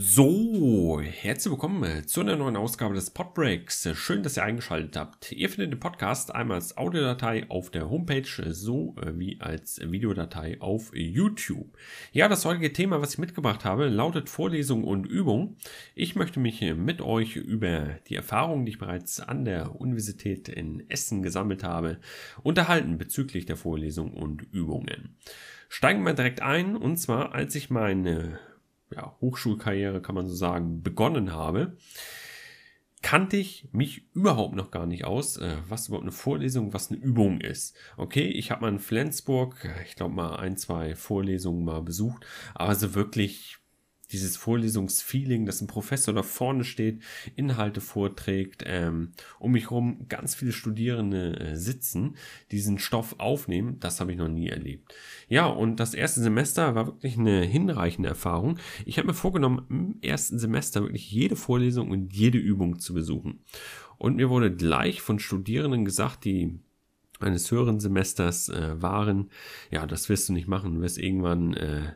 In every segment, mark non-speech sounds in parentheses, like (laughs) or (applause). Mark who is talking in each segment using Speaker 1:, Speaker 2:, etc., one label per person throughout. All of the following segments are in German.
Speaker 1: So, herzlich willkommen zu einer neuen Ausgabe des Podbreaks. Schön, dass ihr eingeschaltet habt. Ihr findet den Podcast einmal als Audiodatei auf der Homepage sowie als Videodatei auf YouTube. Ja, das heutige Thema, was ich mitgebracht habe, lautet Vorlesung und Übung. Ich möchte mich mit euch über die Erfahrungen, die ich bereits an der Universität in Essen gesammelt habe, unterhalten bezüglich der Vorlesung und Übungen. Steigen wir direkt ein, und zwar als ich meine ja, Hochschulkarriere, kann man so sagen, begonnen habe, kannte ich mich überhaupt noch gar nicht aus, äh, was überhaupt eine Vorlesung, was eine Übung ist. Okay, ich habe mal in Flensburg, ich glaube mal ein, zwei Vorlesungen mal besucht, aber so wirklich dieses Vorlesungsfeeling, dass ein Professor da vorne steht, Inhalte vorträgt, ähm, um mich herum ganz viele Studierende äh, sitzen, diesen Stoff aufnehmen, das habe ich noch nie erlebt. Ja, und das erste Semester war wirklich eine hinreichende Erfahrung. Ich habe mir vorgenommen, im ersten Semester wirklich jede Vorlesung und jede Übung zu besuchen. Und mir wurde gleich von Studierenden gesagt, die eines höheren Semesters äh, waren, ja, das wirst du nicht machen, du wirst irgendwann äh,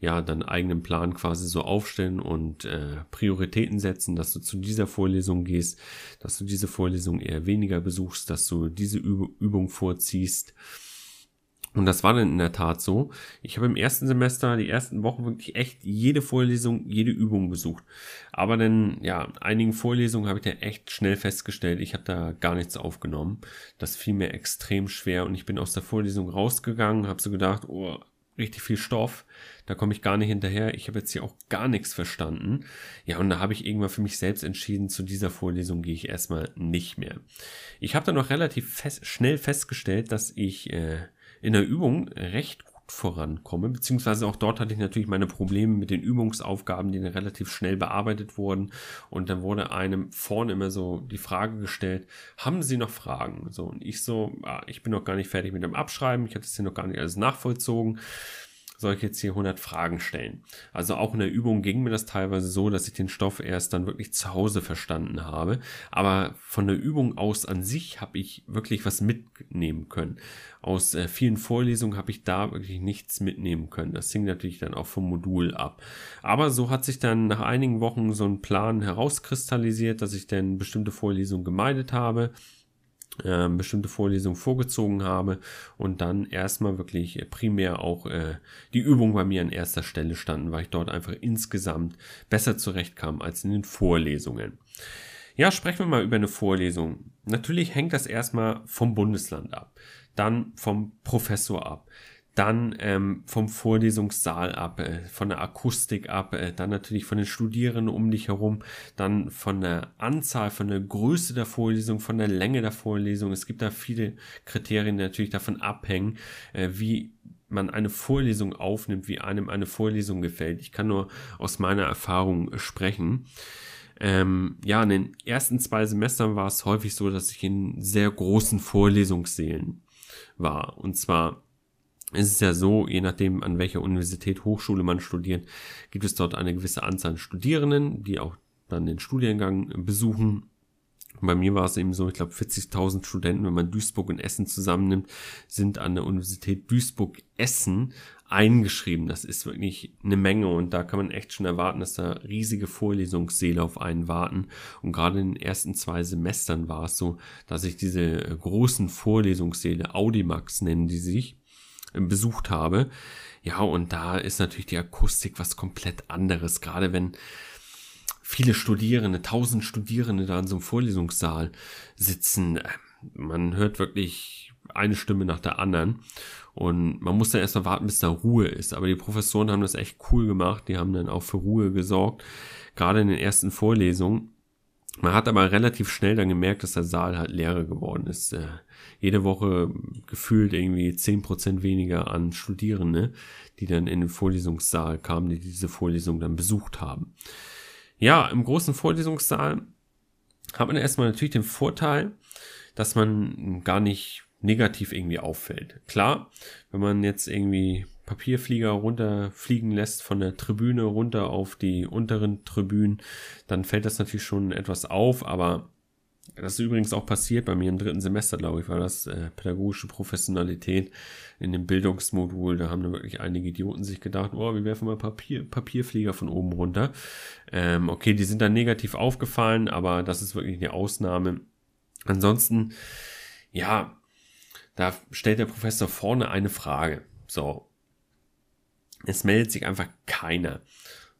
Speaker 1: ja deinen eigenen Plan quasi so aufstellen und äh, Prioritäten setzen, dass du zu dieser Vorlesung gehst, dass du diese Vorlesung eher weniger besuchst, dass du diese Üb Übung vorziehst. Und das war dann in der Tat so. Ich habe im ersten Semester, die ersten Wochen wirklich echt jede Vorlesung, jede Übung besucht. Aber dann, ja, in einigen Vorlesungen habe ich da echt schnell festgestellt, ich habe da gar nichts aufgenommen. Das fiel mir extrem schwer und ich bin aus der Vorlesung rausgegangen, habe so gedacht, oh, richtig viel Stoff, da komme ich gar nicht hinterher. Ich habe jetzt hier auch gar nichts verstanden. Ja, und da habe ich irgendwann für mich selbst entschieden, zu dieser Vorlesung gehe ich erstmal nicht mehr. Ich habe dann noch relativ fest, schnell festgestellt, dass ich äh, in der Übung recht gut vorankomme, beziehungsweise auch dort hatte ich natürlich meine Probleme mit den Übungsaufgaben, die dann relativ schnell bearbeitet wurden. Und dann wurde einem vorne immer so die Frage gestellt, haben Sie noch Fragen? So, und ich so, ah, ich bin noch gar nicht fertig mit dem Abschreiben, ich habe das hier noch gar nicht alles nachvollzogen soll ich jetzt hier 100 Fragen stellen. Also auch in der Übung ging mir das teilweise so, dass ich den Stoff erst dann wirklich zu Hause verstanden habe. Aber von der Übung aus an sich habe ich wirklich was mitnehmen können. Aus äh, vielen Vorlesungen habe ich da wirklich nichts mitnehmen können. Das hing natürlich dann auch vom Modul ab. Aber so hat sich dann nach einigen Wochen so ein Plan herauskristallisiert, dass ich dann bestimmte Vorlesungen gemeidet habe äh, bestimmte Vorlesungen vorgezogen habe und dann erstmal wirklich primär auch äh, die Übung bei mir an erster Stelle standen, weil ich dort einfach insgesamt besser zurechtkam als in den Vorlesungen. Ja, sprechen wir mal über eine Vorlesung. Natürlich hängt das erstmal vom Bundesland ab, dann vom Professor ab, dann ähm, vom Vorlesungssaal ab, äh, von der Akustik ab, äh, dann natürlich von den Studierenden um dich herum, dann von der Anzahl, von der Größe der Vorlesung, von der Länge der Vorlesung. Es gibt da viele Kriterien, die natürlich davon abhängen, äh, wie man eine Vorlesung aufnimmt, wie einem eine Vorlesung gefällt. Ich kann nur aus meiner Erfahrung sprechen. Ähm, ja, in den ersten zwei Semestern war es häufig so, dass ich in sehr großen Vorlesungssälen war. Und zwar es ist ja so, je nachdem, an welcher Universität, Hochschule man studiert, gibt es dort eine gewisse Anzahl an Studierenden, die auch dann den Studiengang besuchen. Bei mir war es eben so, ich glaube 40.000 Studenten, wenn man Duisburg und Essen zusammennimmt, sind an der Universität Duisburg-Essen eingeschrieben. Das ist wirklich eine Menge und da kann man echt schon erwarten, dass da riesige Vorlesungssäle auf einen warten. Und gerade in den ersten zwei Semestern war es so, dass ich diese großen Vorlesungssäle, Audimax nennen die sich, besucht habe. Ja, und da ist natürlich die Akustik was komplett anderes, gerade wenn viele Studierende, tausend Studierende da in so einem Vorlesungssaal sitzen. Man hört wirklich eine Stimme nach der anderen. Und man muss dann erstmal warten, bis da Ruhe ist. Aber die Professoren haben das echt cool gemacht. Die haben dann auch für Ruhe gesorgt. Gerade in den ersten Vorlesungen. Man hat aber relativ schnell dann gemerkt, dass der Saal halt leerer geworden ist. Äh, jede Woche gefühlt irgendwie zehn Prozent weniger an Studierende, die dann in den Vorlesungssaal kamen, die diese Vorlesung dann besucht haben. Ja, im großen Vorlesungssaal hat man erstmal natürlich den Vorteil, dass man gar nicht negativ irgendwie auffällt. Klar, wenn man jetzt irgendwie Papierflieger runterfliegen lässt von der Tribüne runter auf die unteren Tribünen, dann fällt das natürlich schon etwas auf, aber Das ist übrigens auch passiert bei mir im dritten Semester, glaube ich, war das äh, pädagogische Professionalität in dem Bildungsmodul. Da haben da wirklich einige Idioten sich gedacht, oh, wir werfen mal Papier, Papierflieger von oben runter. Ähm, okay, die sind dann negativ aufgefallen, aber das ist wirklich eine Ausnahme. Ansonsten, ja, da stellt der Professor vorne eine Frage. So. Es meldet sich einfach keiner.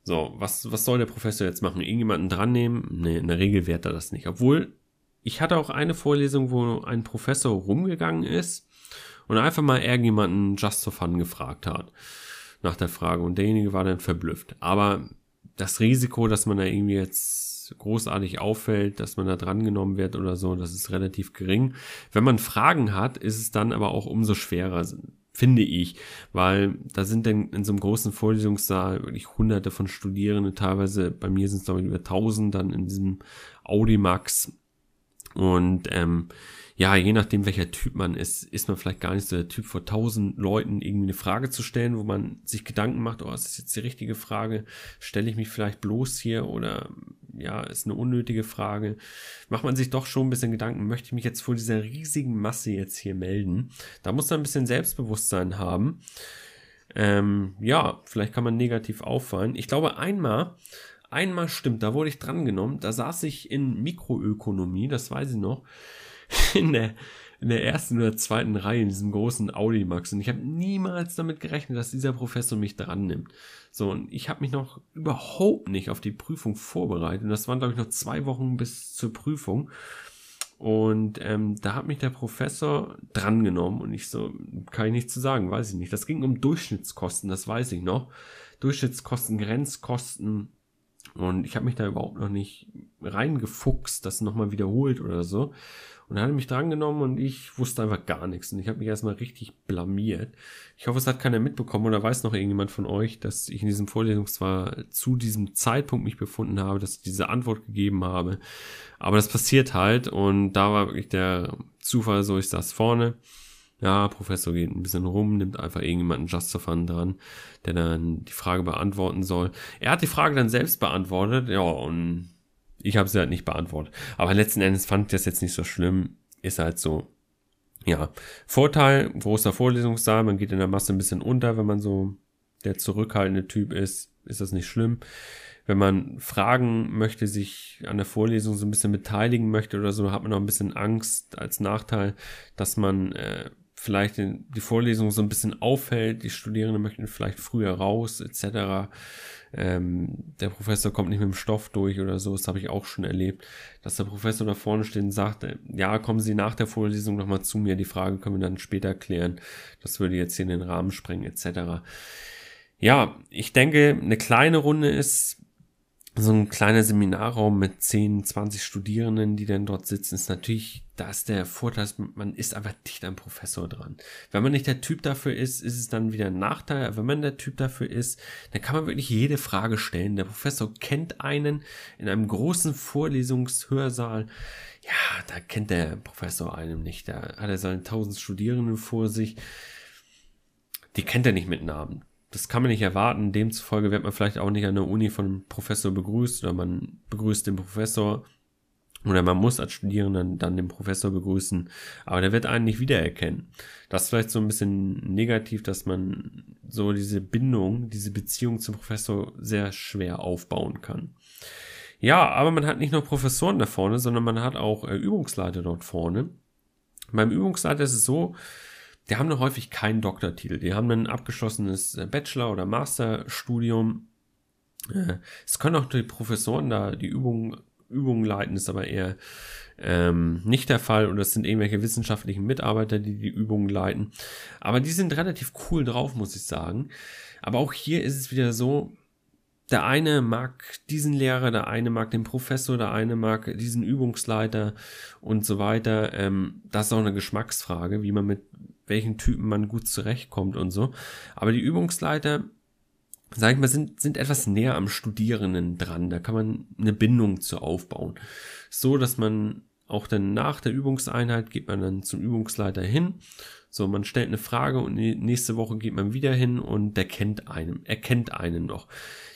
Speaker 1: So, was, was soll der Professor jetzt machen? Irgendjemanden dran nehmen? Nee, in der Regel wehrt er das nicht. Obwohl, ich hatte auch eine Vorlesung, wo ein Professor rumgegangen ist und einfach mal irgendjemanden just for fun gefragt hat nach der Frage und derjenige war dann verblüfft. Aber das Risiko, dass man da irgendwie jetzt großartig auffällt, dass man da drangenommen wird oder so, das ist relativ gering. Wenn man Fragen hat, ist es dann aber auch umso schwerer, finde ich, weil da sind dann in so einem großen Vorlesungssaal wirklich hunderte von Studierenden, teilweise bei mir sind es glaube ich über tausend dann in diesem Audimax und ähm, ja, je nachdem, welcher Typ man ist, ist man vielleicht gar nicht so der Typ, vor tausend Leuten irgendwie eine Frage zu stellen, wo man sich Gedanken macht, oh, ist das jetzt die richtige Frage? Stelle ich mich vielleicht bloß hier oder ja, ist eine unnötige Frage? Macht man sich doch schon ein bisschen Gedanken, möchte ich mich jetzt vor dieser riesigen Masse jetzt hier melden? Da muss man ein bisschen Selbstbewusstsein haben. Ähm, ja, vielleicht kann man negativ auffallen. Ich glaube, einmal Einmal stimmt, da wurde ich drangenommen. Da saß ich in Mikroökonomie, das weiß ich noch, (laughs) in der, in der ersten oder zweiten Reihe in diesem großen Audimax. Und ich habe niemals damit gerechnet, dass dieser Professor mich dran nimmt. So, und ich habe mich noch überhaupt nicht auf die Prüfung vorbereitet. Und das waren, glaube ich, noch zwei Wochen bis zur Prüfung. Und ähm, da hat mich der Professor drangenommen und ich so, kann ich nicht zu sagen, weiß ich nicht. Das ging um Durchschnittskosten, das weiß ich noch. Durchschnittskosten, Grenzkosten, und ich habe mich da überhaupt noch nicht reingefuchst, das nochmal wiederholt oder so. Und er hat mich drangenommen und ich wusste einfach gar nichts. Und ich habe mich erstmal richtig blamiert. Ich hoffe, es hat keiner mitbekommen oder weiß noch irgendjemand von euch, dass ich in diesem Vorlesung zwar zu diesem Zeitpunkt mich befunden habe, dass ich diese Antwort gegeben habe. Aber das passiert halt und da war wirklich der Zufall so, ich saß vorne ja, Professor geht ein bisschen rum, nimmt einfach irgendjemanden Just for Fun dran, der dann die Frage beantworten soll. Er hat die Frage dann selbst beantwortet, ja, und ich habe sie halt nicht beantwortet. Aber letzten Endes fand ich das jetzt nicht so schlimm. Ist halt so. Ja, Vorteil, großer Vorlesungssaal, man geht in der Masse ein bisschen unter, wenn man so der zurückhaltende Typ ist, ist das nicht schlimm. Wenn man fragen möchte, sich an der Vorlesung so ein bisschen beteiligen möchte oder so, hat man noch ein bisschen Angst als Nachteil, dass man äh, vielleicht die Vorlesung so ein bisschen auffällt, die Studierenden möchten vielleicht früher raus, etc. Ähm, der Professor kommt nicht mit dem Stoff durch oder so, das habe ich auch schon erlebt, dass der Professor da vorne steht und sagt, äh, ja, kommen Sie nach der Vorlesung nochmal zu mir, die Frage können wir dann später klären, das würde jetzt hier in den Rahmen sprengen, etc. Ja, ich denke, eine kleine Runde ist so ein kleiner Seminarraum mit 10, 20 Studierenden, die dann dort sitzen, ist natürlich, da ist der Vorteil, man ist einfach dicht am Professor dran. Wenn man nicht der Typ dafür ist, ist es dann wieder ein Nachteil. Wenn man der Typ dafür ist, dann kann man wirklich jede Frage stellen. Der Professor kennt einen in einem großen Vorlesungshörsaal. Ja, da kennt der Professor einen nicht. Da hat er seine tausend Studierenden vor sich. Die kennt er nicht mit Namen das kann man nicht erwarten. Demzufolge wird man vielleicht auch nicht an der Uni von einem Professor begrüßt oder man begrüßt den Professor oder man muss als Studierender dann den Professor begrüßen, aber der wird einen nicht wiedererkennen. Das ist vielleicht so ein bisschen negativ, dass man so diese Bindung, diese Beziehung zum Professor sehr schwer aufbauen kann. Ja, aber man hat nicht nur Professoren da vorne, sondern man hat auch äh, Übungsleiter dort vorne. Beim Übungsleiter ist es so, die haben noch häufig keinen Doktortitel. Die haben ein abgeschlossenes äh, Bachelor- oder Masterstudium. Äh, es können auch die Professoren da die Übungen, Übungen leiten, ist aber eher ähm, nicht der Fall. Und das sind irgendwelche wissenschaftlichen Mitarbeiter, die die Übungen leiten. Aber die sind relativ cool drauf, muss ich sagen. Aber auch hier ist es wieder so, der eine mag diesen Lehrer, der eine mag den Professor, der eine mag diesen Übungsleiter und so weiter. Ähm, das ist auch eine Geschmacksfrage, wie man mit welchen Typen man gut zurechtkommt und so. Aber die Übungsleiter, sag ich mal, sind, sind etwas näher am Studierenden dran. Da kann man eine Bindung zu aufbauen. So, dass man auch dann nach der Übungseinheit geht man dann zum Übungsleiter hin. So, man stellt eine Frage und nächste Woche geht man wieder hin und der kennt einen, er kennt einen noch.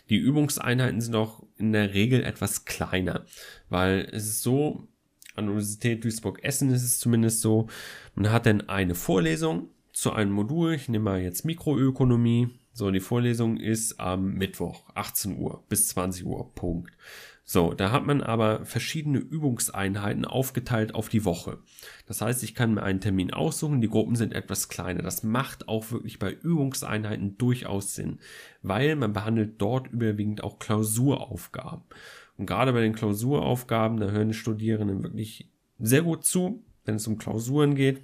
Speaker 1: Die Übungseinheiten sind auch in der Regel etwas kleiner, weil es ist so, An der Universität Duisburg-Essen ist es zumindest so. Man hat dann eine Vorlesung zu einem Modul. Ich nehme mal jetzt Mikroökonomie. So, die Vorlesung ist am Mittwoch, 18 Uhr bis 20 Uhr, Punkt. So, da hat man aber verschiedene Übungseinheiten aufgeteilt auf die Woche. Das heißt, ich kann mir einen Termin aussuchen, die Gruppen sind etwas kleiner. Das macht auch wirklich bei Übungseinheiten durchaus Sinn, weil man behandelt dort überwiegend auch Klausuraufgaben. Und gerade bei den Klausuraufgaben, da hören die Studierenden wirklich sehr gut zu, wenn es um Klausuren geht.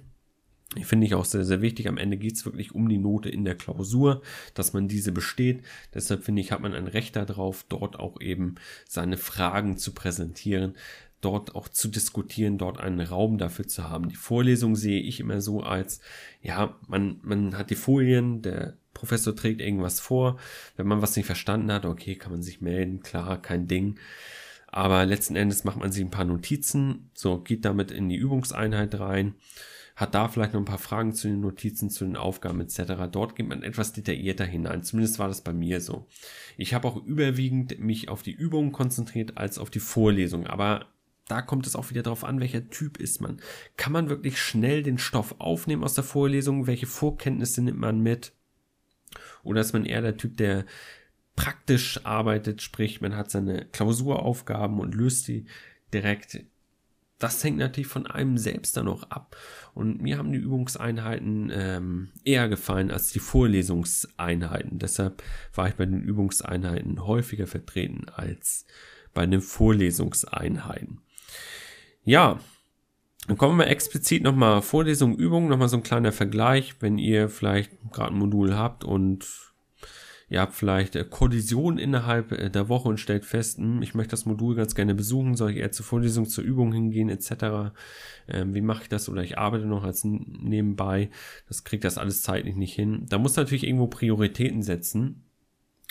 Speaker 1: Finde ich auch sehr, sehr wichtig. Am Ende geht es wirklich um die Note in der Klausur, dass man diese besteht. Deshalb finde ich, hat man ein Recht darauf, dort auch eben seine Fragen zu präsentieren, dort auch zu diskutieren, dort einen Raum dafür zu haben. Die Vorlesung sehe ich immer so als, ja, man, man hat die Folien, der Professor trägt irgendwas vor. Wenn man was nicht verstanden hat, okay, kann man sich melden, klar, kein Ding. Aber letzten Endes macht man sich ein paar Notizen, so geht damit in die Übungseinheit rein hat da vielleicht noch ein paar Fragen zu den Notizen, zu den Aufgaben etc. Dort geht man etwas detaillierter hinein. Zumindest war das bei mir so. Ich habe auch überwiegend mich auf die Übungen konzentriert als auf die Vorlesung. Aber da kommt es auch wieder darauf an, welcher Typ ist man. Kann man wirklich schnell den Stoff aufnehmen aus der Vorlesung? Welche Vorkenntnisse nimmt man mit? Oder ist man eher der Typ, der praktisch arbeitet, sprich, man hat seine Klausuraufgaben und löst die direkt das hängt natürlich von einem selbst dann noch ab. Und mir haben die Übungseinheiten ähm, eher gefallen als die Vorlesungseinheiten. Deshalb war ich bei den Übungseinheiten häufiger vertreten als bei den Vorlesungseinheiten. Ja, dann kommen wir explizit nochmal Vorlesung, Übung, nochmal so ein kleiner Vergleich, wenn ihr vielleicht gerade ein Modul habt und Ihr habt vielleicht äh, Kollision innerhalb äh, der Woche und stellt fest, hm, ich möchte das Modul ganz gerne besuchen, soll ich eher zur Vorlesung, zur Übung hingehen etc. Ähm, wie mache ich das? Oder ich arbeite noch als nebenbei. Das kriegt das alles zeitlich nicht hin. Da muss natürlich irgendwo Prioritäten setzen.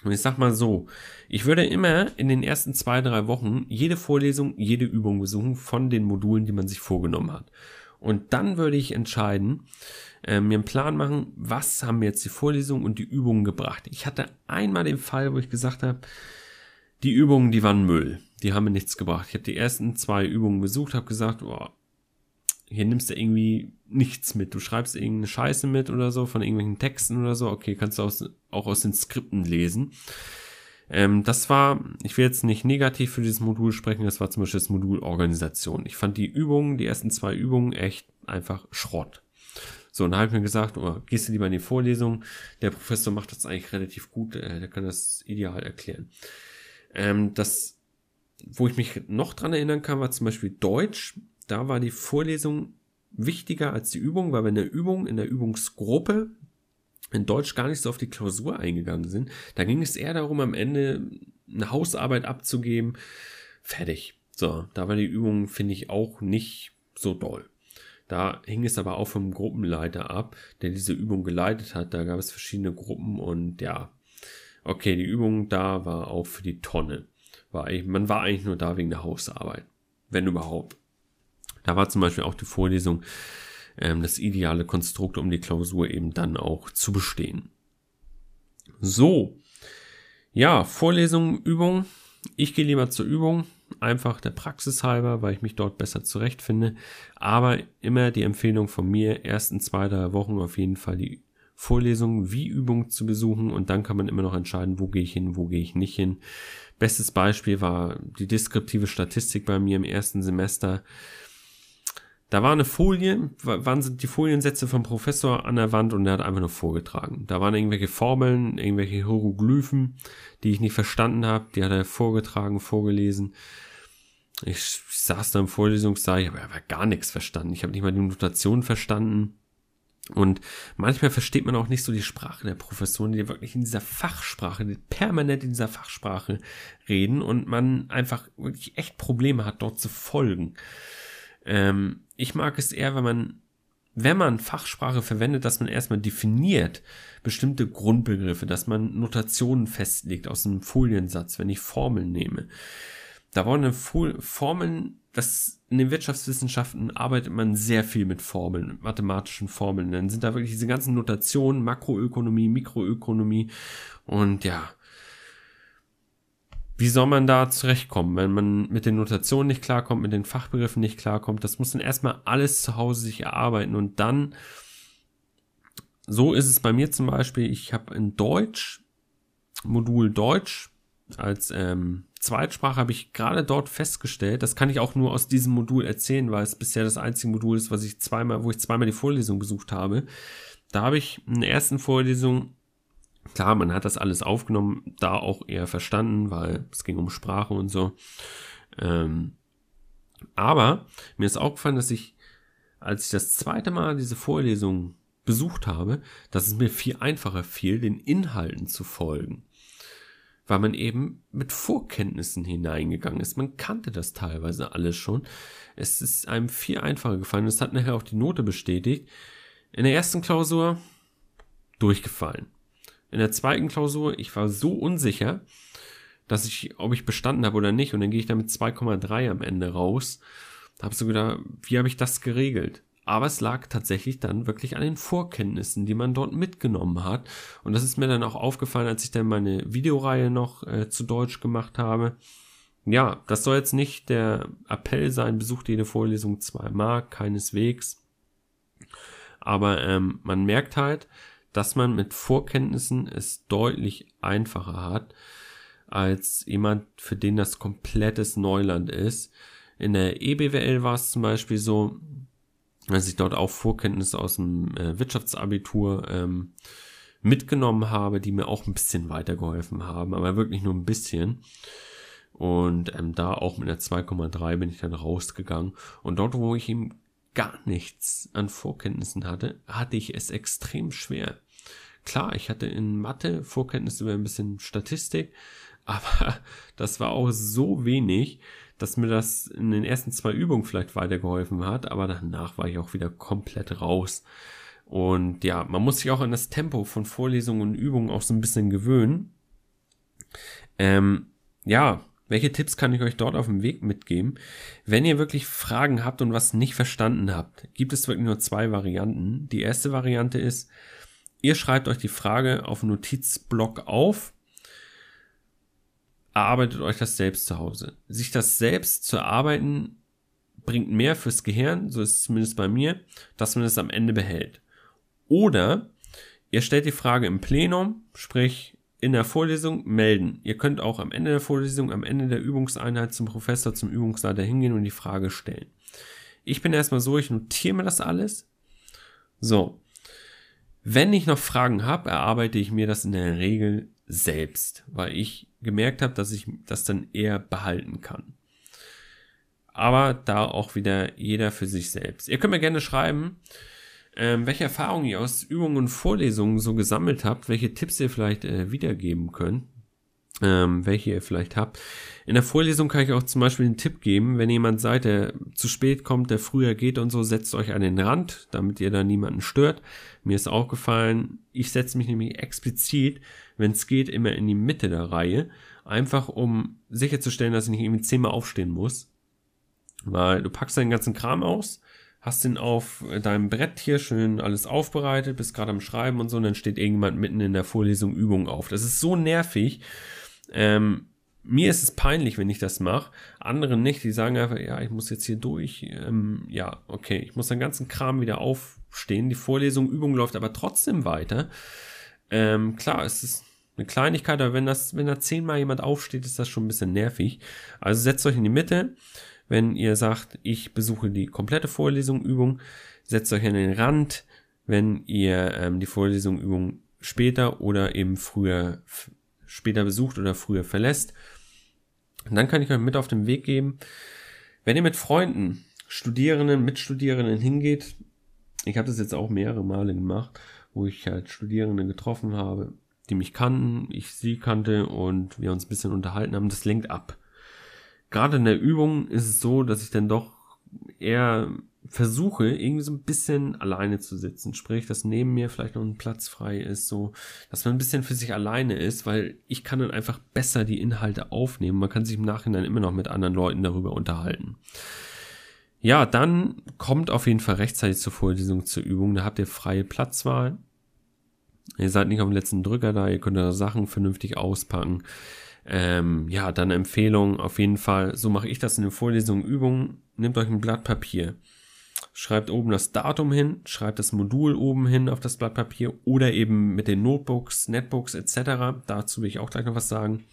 Speaker 1: Und ich sag mal so, ich würde immer in den ersten zwei, drei Wochen jede Vorlesung, jede Übung besuchen von den Modulen, die man sich vorgenommen hat. Und dann würde ich entscheiden, äh, mir einen Plan machen, was haben mir jetzt die Vorlesung und die Übungen gebracht. Ich hatte einmal den Fall, wo ich gesagt habe, die Übungen, die waren Müll. Die haben mir nichts gebracht. Ich habe die ersten zwei Übungen besucht, habe gesagt, oh, hier nimmst du irgendwie nichts mit. Du schreibst irgendeine Scheiße mit oder so, von irgendwelchen Texten oder so. Okay, kannst du aus, auch aus den Skripten lesen. Ähm, das war, ich will jetzt nicht negativ für dieses Modul sprechen, das war zum Beispiel das Modul Organisation. Ich fand die Übungen, die ersten zwei Übungen echt einfach Schrott. So, und da habe ich mir gesagt, oh, gehst du lieber in die Vorlesung. Der Professor macht das eigentlich relativ gut, äh, der kann das ideal erklären. Ähm, das, wo ich mich noch dran erinnern kann, war zum Beispiel Deutsch. Da war die Vorlesung wichtiger als die Übung, weil wir in der Übung, in der Übungsgruppe in Deutsch gar nicht so auf die Klausur eingegangen sind. Da ging es eher darum, am Ende eine Hausarbeit abzugeben. Fertig. So, da war die Übung, finde ich, auch nicht so doll. Da hing es aber auch vom Gruppenleiter ab, der diese Übung geleitet hat. Da gab es verschiedene Gruppen und ja, okay, die Übung da war auch für die Tonne. War, man war eigentlich nur da wegen der Hausarbeit, wenn überhaupt. Da war zum Beispiel auch die Vorlesung ähm, das ideale Konstrukt, um die Klausur eben dann auch zu bestehen. So, ja, Vorlesung, Übung. Ich gehe lieber zur Übung einfach der Praxis halber, weil ich mich dort besser zurechtfinde. Aber immer die Empfehlung von mir, ersten zwei, drei Wochen auf jeden Fall die Vorlesung wie Übung zu besuchen und dann kann man immer noch entscheiden, wo gehe ich hin, wo gehe ich nicht hin. Bestes Beispiel war die deskriptive Statistik bei mir im ersten Semester. Da war eine Folie, waren die Foliensätze vom Professor an der Wand und er hat einfach nur vorgetragen. Da waren irgendwelche Formeln, irgendwelche Hieroglyphen, die ich nicht verstanden habe. Die hat er vorgetragen, vorgelesen. Ich, saß da im Vorlesungssaal, ich habe aber gar nichts verstanden. Ich habe nicht mal die Notation verstanden. Und manchmal versteht man auch nicht so die Sprache der Professoren, die wirklich in dieser Fachsprache, die permanent in dieser Fachsprache reden und man einfach wirklich echt Probleme hat, dort zu folgen. Ähm, ich mag es eher, wenn man, wenn man Fachsprache verwendet, dass man erstmal definiert bestimmte Grundbegriffe, dass man Notationen festlegt aus einem Foliensatz, wenn ich Formeln nehme. Da wollen Formeln, das in den Wirtschaftswissenschaften arbeitet man sehr viel mit Formeln, mathematischen Formeln. Dann sind da wirklich diese ganzen Notationen, Makroökonomie, Mikroökonomie und ja, wie soll man da zurechtkommen, wenn man mit den Notationen nicht klarkommt, mit den Fachbegriffen nicht klarkommt? Das muss dann erstmal alles zu Hause sich erarbeiten und dann, so ist es bei mir zum Beispiel, ich habe in Deutsch, Modul Deutsch, als ähm, Zweitsprache habe ich gerade dort festgestellt, das kann ich auch nur aus diesem Modul erzählen, weil es bisher das einzige Modul ist, was ich zweimal, wo ich zweimal die Vorlesung besucht habe. Da habe ich in der ersten Vorlesung Klar, man hat das alles aufgenommen, da auch eher verstanden, weil es ging um Sprache und so. Ähm, aber mir ist aufgefallen, dass ich, als ich das zweite Mal diese Vorlesung besucht habe, dass es mir viel einfacher fiel, den Inhalten zu folgen. Weil man eben mit Vorkenntnissen hineingegangen ist. Man kannte das teilweise alles schon. Es ist einem viel einfacher gefallen. Das hat nachher auch die Note bestätigt. In der ersten Klausur durchgefallen in der zweiten Klausur, ich war so unsicher, dass ich, ob ich bestanden habe oder nicht. Und dann gehe ich da mit 2,3 am Ende raus. Da habe ich so gedacht, wie habe ich das geregelt? Aber es lag tatsächlich dann wirklich an den Vorkenntnissen, die man dort mitgenommen hat. Und das ist mir dann auch aufgefallen, als ich dann meine Videoreihe noch äh, zu Deutsch gemacht habe. Ja, das soll jetzt nicht der Appell sein, besucht jede Vorlesung zweimal, keineswegs. Aber ähm, man merkt halt, dass man mit Vorkenntnissen es deutlich einfacher hat, als jemand, für den das komplettes Neuland ist. In der EBWL war es zum Beispiel so, dass ich dort auch Vorkenntnisse aus dem äh, Wirtschaftsabitur ähm, mitgenommen habe, die mir auch ein bisschen weitergeholfen haben, aber wirklich nur ein bisschen. Und ähm, da auch mit einer 2,3 bin ich dann rausgegangen. Und dort, wo ich ihm gar nichts an Vorkenntnissen hatte, hatte ich es extrem schwer. Klar, ich hatte in Mathe Vorkenntnisse über ein bisschen Statistik, aber (laughs) das war auch so wenig, dass mir das in den ersten zwei Übungen vielleicht weitergeholfen hat, aber danach war ich auch wieder komplett raus. Und ja, man muss sich auch an das Tempo von Vorlesungen und Übungen auch so ein bisschen gewöhnen. Ähm, ja, welche Tipps kann ich euch dort auf dem Weg mitgeben? Wenn ihr wirklich Fragen habt und was nicht verstanden habt, gibt es wirklich nur zwei Varianten. Die erste Variante ist, ihr schreibt euch die Frage auf Notizblock auf, erarbeitet euch das selbst zu Hause. Sich das selbst zu erarbeiten bringt mehr fürs Gehirn, so ist es zumindest bei mir, dass man es am Ende behält. Oder ihr stellt die Frage im Plenum, sprich in der Vorlesung melden. Ihr könnt auch am Ende der Vorlesung, am Ende der Übungseinheit zum Professor, zum Übungsleiter hingehen und die Frage stellen. Ich bin erstmal so, ich notiere mir das alles. So. Wenn ich noch Fragen habe, erarbeite ich mir das in der Regel selbst, weil ich gemerkt habe, dass ich das dann eher behalten kann. Aber da auch wieder jeder für sich selbst. Ihr könnt mir gerne schreiben, ähm, welche Erfahrungen ihr aus Übungen und Vorlesungen so gesammelt habt, welche Tipps ihr vielleicht äh, wiedergeben könnt, ähm, welche ihr vielleicht habt. In der Vorlesung kann ich auch zum Beispiel einen Tipp geben, wenn jemand seid, der zu spät kommt, der früher geht und so, setzt euch an den Rand, damit ihr da niemanden stört. Mir ist auch gefallen, ich setze mich nämlich explizit, wenn es geht, immer in die Mitte der Reihe, einfach um sicherzustellen, dass ich nicht irgendwie zehnmal aufstehen muss. Weil du packst deinen ganzen Kram aus, hast den auf deinem Brett hier schön alles aufbereitet, bist gerade am Schreiben und so, und dann steht irgendjemand mitten in der Vorlesung Übung auf. Das ist so nervig. Ähm, mir ist es peinlich, wenn ich das mache. Anderen nicht, die sagen einfach, ja, ich muss jetzt hier durch. Ähm, ja, okay, ich muss den ganzen Kram wieder aufstehen. Die Vorlesung, Übung läuft aber trotzdem weiter. Ähm, klar, es ist eine Kleinigkeit, aber wenn das, wenn da zehnmal jemand aufsteht, ist das schon ein bisschen nervig. Also setzt euch in die Mitte wenn ihr sagt, ich besuche die komplette Vorlesung, Übung, setzt euch an den Rand, wenn ihr ähm, die Vorlesung, Übung später oder eben früher, später besucht oder früher verlässt. Und dann kann ich euch mit auf den Weg geben, wenn ihr mit Freunden, Studierenden, Mitstudierenden hingeht, ich habe das jetzt auch mehrere Male gemacht, wo ich halt Studierende getroffen habe, die mich kannten, ich sie kannte und wir uns ein bisschen unterhalten haben, das lenkt ab gerade in der Übung ist es so, dass ich dann doch eher versuche, irgendwie so ein bisschen alleine zu sitzen. Sprich, dass neben mir vielleicht noch ein Platz frei ist, so, dass man ein bisschen für sich alleine ist, weil ich kann dann einfach besser die Inhalte aufnehmen. Man kann sich im Nachhinein immer noch mit anderen Leuten darüber unterhalten. Ja, dann kommt auf jeden Fall rechtzeitig zur Vorlesung zur Übung. Da habt ihr freie Platzwahl. Ihr seid nicht auf dem letzten Drücker da, ihr könnt eure Sachen vernünftig auspacken. Ähm, ja, dann Empfehlung auf jeden Fall. So mache ich das in den Vorlesungen, Übungen. Nehmt euch ein Blatt Papier. Schreibt oben das Datum hin, schreibt das Modul oben hin auf das Blatt Papier oder eben mit den Notebooks, Netbooks etc. Dazu will ich auch gleich noch was sagen.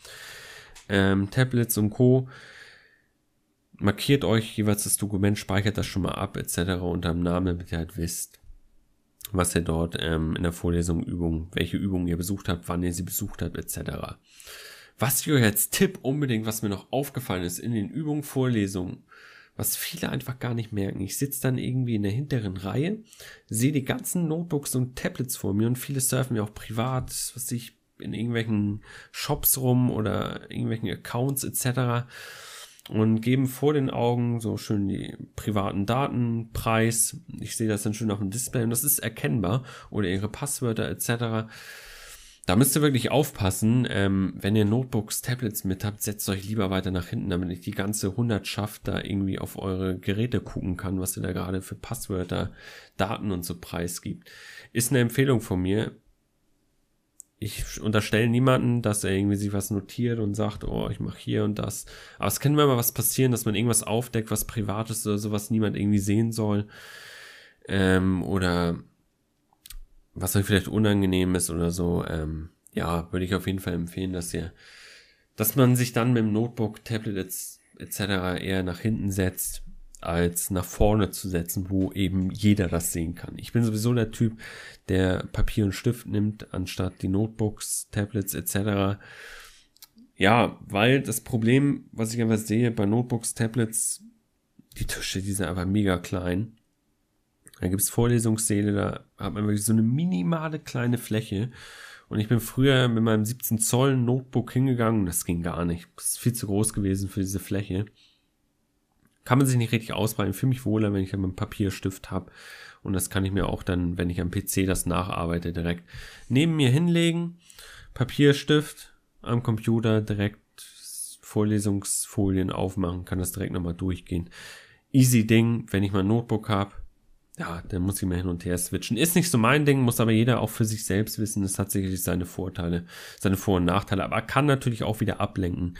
Speaker 1: Ähm, Tablets und Co. Markiert euch jeweils das Dokument, speichert das schon mal ab etc. unter dem Namen, damit ihr halt wisst, was ihr dort ähm, in der Vorlesung Übung, welche Übungen ihr besucht habt, wann ihr sie besucht habt etc. Was euch als Tipp unbedingt, was mir noch aufgefallen ist in den Übungen, Vorlesungen, was viele einfach gar nicht merken. Ich sitze dann irgendwie in der hinteren Reihe, sehe die ganzen Notebooks und Tablets vor mir und viele surfen ja auch privat, was ich in irgendwelchen Shops rum oder irgendwelchen Accounts etc. und geben vor den Augen so schön die privaten Daten preis. Ich sehe das dann schön auf dem Display und das ist erkennbar oder ihre Passwörter etc. Da müsst ihr wirklich aufpassen, ähm, wenn ihr Notebooks, Tablets mit habt, setzt euch lieber weiter nach hinten, damit nicht die ganze Hundertschaft da irgendwie auf eure Geräte gucken kann, was ihr da gerade für Passwörter, Daten und so preisgibt. Ist eine Empfehlung von mir. Ich unterstelle niemanden, dass er irgendwie sich was notiert und sagt, oh, ich mache hier und das. Aber es kann immer mal was passieren, dass man irgendwas aufdeckt, was Privates oder so, was niemand irgendwie sehen soll. Ähm, oder was euch vielleicht unangenehm ist oder so, ähm, ja, würde ich auf jeden Fall empfehlen, dass ihr, dass man sich dann mit dem Notebook, Tablet etc. eher nach hinten setzt, als nach vorne zu setzen, wo eben jeder das sehen kann. Ich bin sowieso der Typ, der Papier und Stift nimmt, anstatt die Notebooks, Tablets etc. Ja, weil das Problem, was ich einfach sehe bei Notebooks, Tablets, die Tische, die sind einfach mega klein. Da gibt's Vorlesungssäle, da hat man wirklich so eine minimale kleine Fläche. Und ich bin früher mit meinem 17 Zoll Notebook hingegangen, das ging gar nicht. Das ist viel zu groß gewesen für diese Fläche. Kann man sich nicht richtig ausbreiten. Ich fühle mich wohler, wenn ich einen Papierstift habe. Und das kann ich mir auch dann, wenn ich am PC das nacharbeite, direkt neben mir hinlegen. Papierstift am Computer direkt Vorlesungsfolien aufmachen, kann das direkt nochmal durchgehen. Easy Ding, wenn ich mein Notebook habe, ja, dann muss ich mal hin und her switchen. Ist nicht so mein Ding, muss aber jeder auch für sich selbst wissen. Es hat sicherlich seine Vorteile, seine Vor- und Nachteile, aber kann natürlich auch wieder ablenken,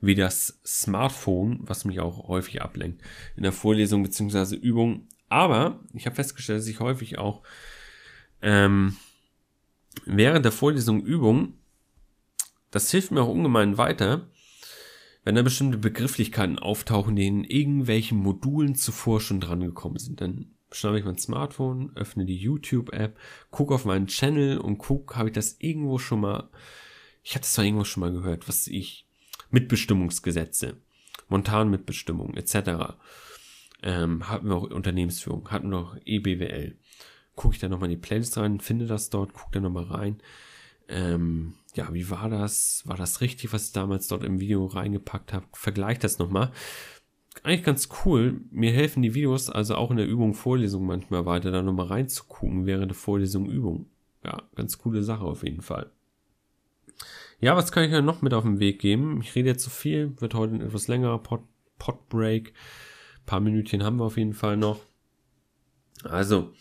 Speaker 1: wie das Smartphone, was mich auch häufig ablenkt in der Vorlesung beziehungsweise Übung. Aber ich habe festgestellt, dass ich häufig auch ähm, während der Vorlesung Übung, das hilft mir auch ungemein weiter, wenn da bestimmte Begrifflichkeiten auftauchen, die in irgendwelchen Modulen zuvor schon dran gekommen sind, dann schnappe ich mein Smartphone, öffne die YouTube-App, gucke auf meinen Channel und gucke, habe ich das irgendwo schon mal, ich hatte es zwar irgendwo schon mal gehört, was ich, Mitbestimmungsgesetze, Montanmitbestimmung etc. Ähm, hatten wir auch Unternehmensführung, hatten wir auch EBWL. Gucke ich da nochmal in die Playlist rein, finde das dort, gucke da nochmal rein. Ähm, ja, wie war das? War das richtig, was ich damals dort im Video reingepackt habe? Vergleich das nochmal eigentlich ganz cool. Mir helfen die Videos also auch in der Übung Vorlesung manchmal weiter, da nochmal reinzugucken während der Vorlesung Übung. Ja, ganz coole Sache auf jeden Fall. Ja, was kann ich ja noch mit auf den Weg geben? Ich rede jetzt zu so viel, wird heute ein etwas längerer Pod, Pod Break. Ein paar Minütchen haben wir auf jeden Fall noch. Also,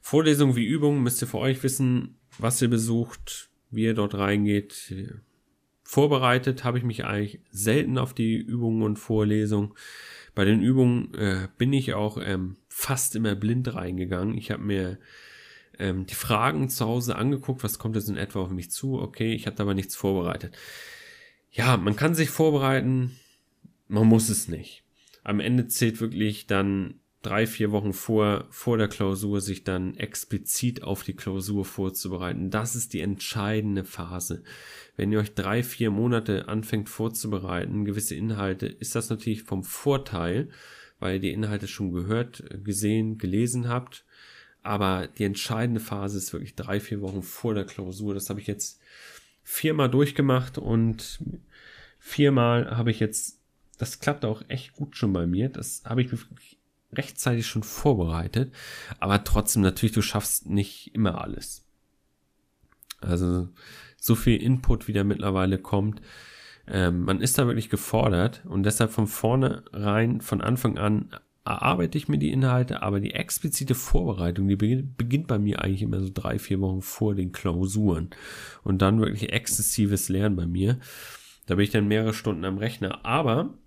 Speaker 1: Vorlesung wie Übung müsst ihr für euch wissen, was ihr besucht, wie ihr dort reingeht. Vorbereitet habe ich mich eigentlich selten auf die Übungen und Vorlesungen. Bei den Übungen äh, bin ich auch ähm, fast immer blind reingegangen. Ich habe mir ähm, die Fragen zu Hause angeguckt, was kommt jetzt in etwa auf mich zu. Okay, ich hatte aber nichts vorbereitet. Ja, man kann sich vorbereiten, man muss es nicht. Am Ende zählt wirklich dann drei, vier Wochen vor, vor der Klausur sich dann explizit auf die Klausur vorzubereiten. Das ist die entscheidende Phase. Wenn ihr euch drei, vier Monate anfängt vorzubereiten, gewisse Inhalte, ist das natürlich vom Vorteil, weil ihr die Inhalte schon gehört, gesehen, gelesen habt. Aber die entscheidende Phase ist wirklich drei, vier Wochen vor der Klausur. Das habe ich jetzt viermal durchgemacht und viermal habe ich jetzt, das klappt auch echt gut schon bei mir. Das habe ich rechtzeitig schon vorbereitet. Aber trotzdem natürlich, du schaffst nicht immer alles. Also so viel Input, wie da mittlerweile kommt. Ähm, man ist da wirklich gefordert und deshalb von vornherein, von Anfang an erarbeite ich mir die Inhalte, aber die explizite Vorbereitung, die beginnt bei mir eigentlich immer so drei, vier Wochen vor den Klausuren und dann wirklich exzessives Lernen bei mir. Da bin ich dann mehrere Stunden am Rechner. Aber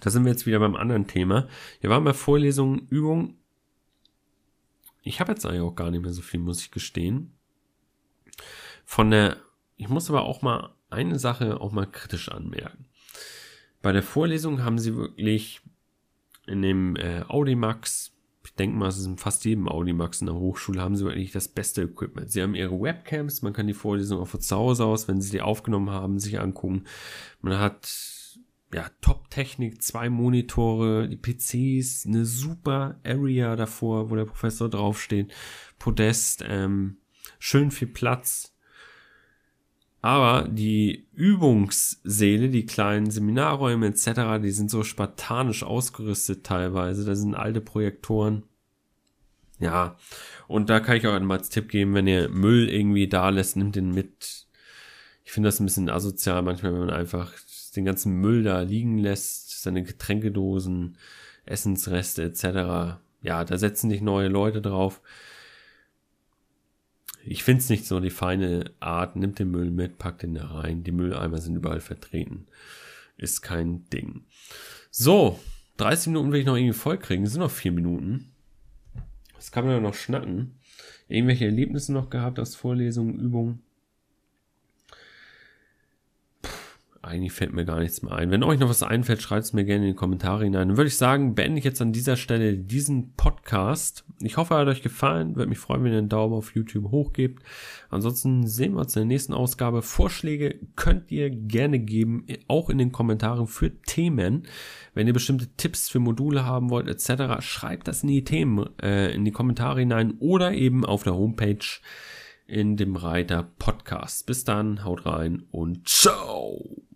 Speaker 1: da sind wir jetzt wieder beim anderen Thema. Wir waren bei Vorlesungen, Übungen. Ich habe jetzt eigentlich auch gar nicht mehr so viel, muss ich gestehen. Von der, ich muss aber auch mal eine Sache auch mal kritisch anmerken. Bei der Vorlesung haben sie wirklich in dem äh, Audimax, ich denke mal, es ist in fast jedem Audimax in der Hochschule, haben sie wirklich das beste Equipment. Sie haben ihre Webcams, man kann die Vorlesung auch von zu Hause aus, wenn sie die aufgenommen haben, sich angucken. Man hat ja, Top-Technik, zwei Monitore, die PCs, eine super Area davor, wo der Professor draufsteht, Podest, ähm, schön viel Platz. Aber die Übungssäle, die kleinen Seminarräume etc., die sind so spartanisch ausgerüstet teilweise. Da sind alte Projektoren. Ja, und da kann ich auch einmal als Tipp geben, wenn ihr Müll irgendwie da lässt, nimmt den mit. Ich finde das ein bisschen asozial manchmal, wenn man einfach den ganzen Müll da liegen lässt, seine Getränkedosen, Essensreste etc. Ja, da setzen sich neue Leute drauf. Ich finde es nicht so die feine Art. Nimmt den Müll mit, packt ihn da rein. Die Mülleimer sind überall vertreten. Ist kein Ding. So, 30 Minuten will ich noch irgendwie voll kriegen. Es sind noch vier Minuten. Was kann man da noch schnacken? Irgendwelche Erlebnisse noch gehabt aus Vorlesungen, Übungen? Eigentlich fällt mir gar nichts mehr ein. Wenn euch noch was einfällt, schreibt es mir gerne in die Kommentare hinein. Dann würde ich sagen, beende ich jetzt an dieser Stelle diesen Podcast. Ich hoffe, er hat euch gefallen. Würde mich freuen, wenn ihr einen Daumen auf YouTube hochgebt. Ansonsten sehen wir uns in der nächsten Ausgabe. Vorschläge könnt ihr gerne geben, auch in den Kommentaren für Themen. Wenn ihr bestimmte Tipps für Module haben wollt, etc., schreibt das in die Themen, äh, in die Kommentare hinein oder eben auf der Homepage in dem Reiter Podcast. Bis dann, haut rein und ciao!